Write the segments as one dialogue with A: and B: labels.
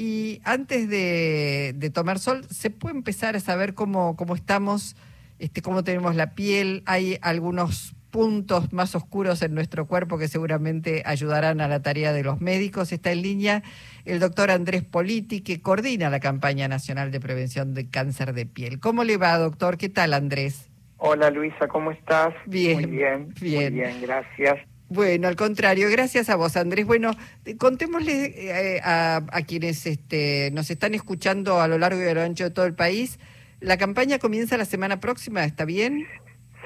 A: Y antes de, de, tomar sol, ¿se puede empezar a saber cómo, cómo estamos, este, cómo tenemos la piel? Hay algunos puntos más oscuros en nuestro cuerpo que seguramente ayudarán a la tarea de los médicos. Está en línea el doctor Andrés Politi, que coordina la campaña nacional de prevención de cáncer de piel. ¿Cómo le va, doctor? ¿Qué tal, Andrés?
B: Hola, Luisa, ¿cómo estás?
A: Bien,
B: muy bien,
A: bien,
B: muy bien, gracias.
A: Bueno, al contrario, gracias a vos, Andrés. Bueno, contémosle eh, a, a, quienes este, nos están escuchando a lo largo y a lo ancho de todo el país. La campaña comienza la semana próxima, ¿está bien?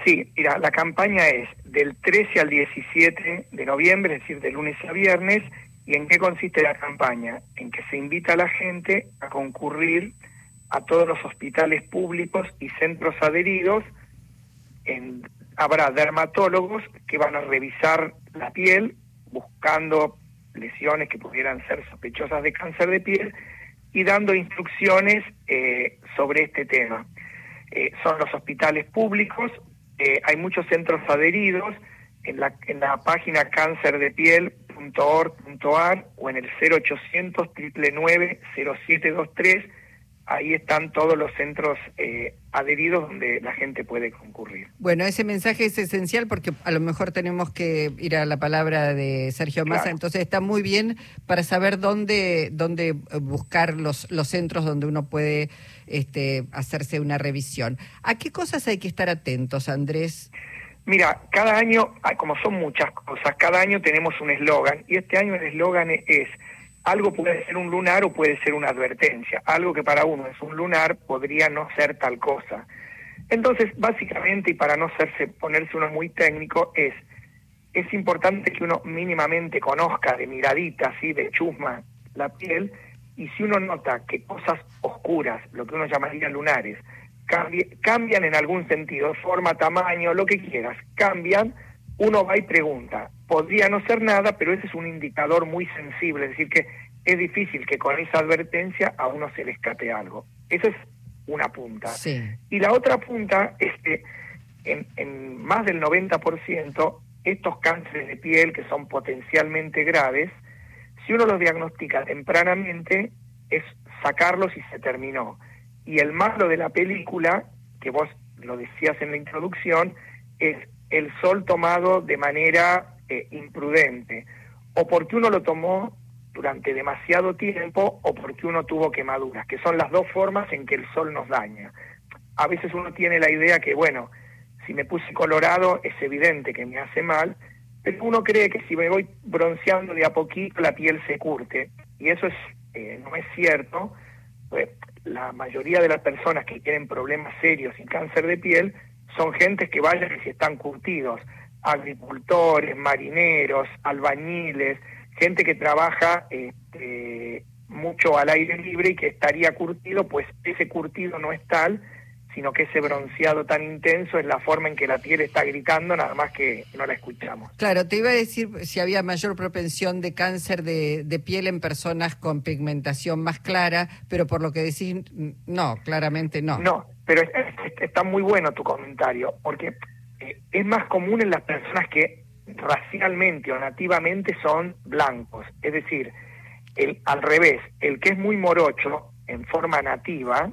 B: Sí, mira, la campaña es del 13 al 17 de noviembre, es decir, de lunes a viernes. ¿Y en qué consiste la campaña? En que se invita a la gente a concurrir a todos los hospitales públicos y centros adheridos. En, habrá dermatólogos que van a revisar la piel buscando lesiones que pudieran ser sospechosas de cáncer de piel y dando instrucciones eh, sobre este tema. Eh, son los hospitales públicos eh, hay muchos centros adheridos en la, en la página cancerdepiel.org.ar o en el 0800 999 0723 ahí están todos los centros eh, adheridos donde la gente puede concurrir.
A: Bueno, ese mensaje es esencial porque a lo mejor tenemos que ir a la palabra de Sergio Massa, entonces está muy bien para saber dónde, dónde buscar los, los centros donde uno puede este, hacerse una revisión. ¿A qué cosas hay que estar atentos, Andrés?
B: Mira, cada año, como son muchas cosas, cada año tenemos un eslogan y este año el eslogan es algo puede ser un lunar o puede ser una advertencia. Algo que para uno es un lunar podría no ser tal cosa. Entonces, básicamente, y para no hacerse, ponerse uno muy técnico, es, es importante que uno mínimamente conozca de miradita, así, de chusma, la piel, y si uno nota que cosas oscuras, lo que uno llamaría lunares, cambian en algún sentido, forma, tamaño, lo que quieras, cambian, uno va y pregunta. Podría no ser nada, pero ese es un indicador muy sensible, es decir, que es difícil que con esa advertencia a uno se le escape algo. Esa es una punta. Y la otra punta es que en, en más del 90% estos cánceres de piel que son potencialmente graves, si uno los diagnostica tempranamente, es sacarlos y se terminó. Y el malo de la película, que vos lo decías en la introducción, es el sol tomado de manera eh, imprudente, o porque uno lo tomó durante demasiado tiempo o porque uno tuvo quemaduras, que son las dos formas en que el sol nos daña. A veces uno tiene la idea que, bueno, si me puse colorado es evidente que me hace mal, pero uno cree que si me voy bronceando de a poquito la piel se curte, y eso es eh, no es cierto. Pues, la mayoría de las personas que tienen problemas serios y cáncer de piel son gentes que vayan y si están curtidos, agricultores, marineros, albañiles, gente que trabaja este, mucho al aire libre y que estaría curtido, pues ese curtido no es tal, sino que ese bronceado tan intenso es la forma en que la piel está gritando, nada más que no la escuchamos.
A: Claro, te iba a decir si había mayor propensión de cáncer de, piel en personas con pigmentación más clara, pero por lo que decís, no, claramente no.
B: No, pero está muy bueno tu comentario, porque eh, es más común en las personas que racialmente o nativamente son blancos, es decir, el, al revés, el que es muy morocho en forma nativa,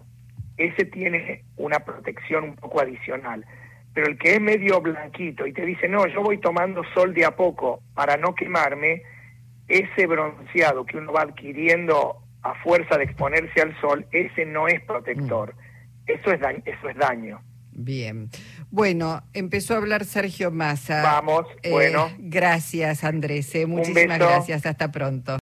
B: ese tiene una protección un poco adicional. Pero el que es medio blanquito y te dice, no, yo voy tomando sol de a poco para no quemarme, ese bronceado que uno va adquiriendo a fuerza de exponerse al sol, ese no es protector. Mm. Eso es daño. Eso es daño.
A: Bien. Bueno, empezó a hablar Sergio Massa.
B: Vamos, bueno.
A: Eh, gracias, Andrés. Eh, muchísimas gracias. Hasta pronto.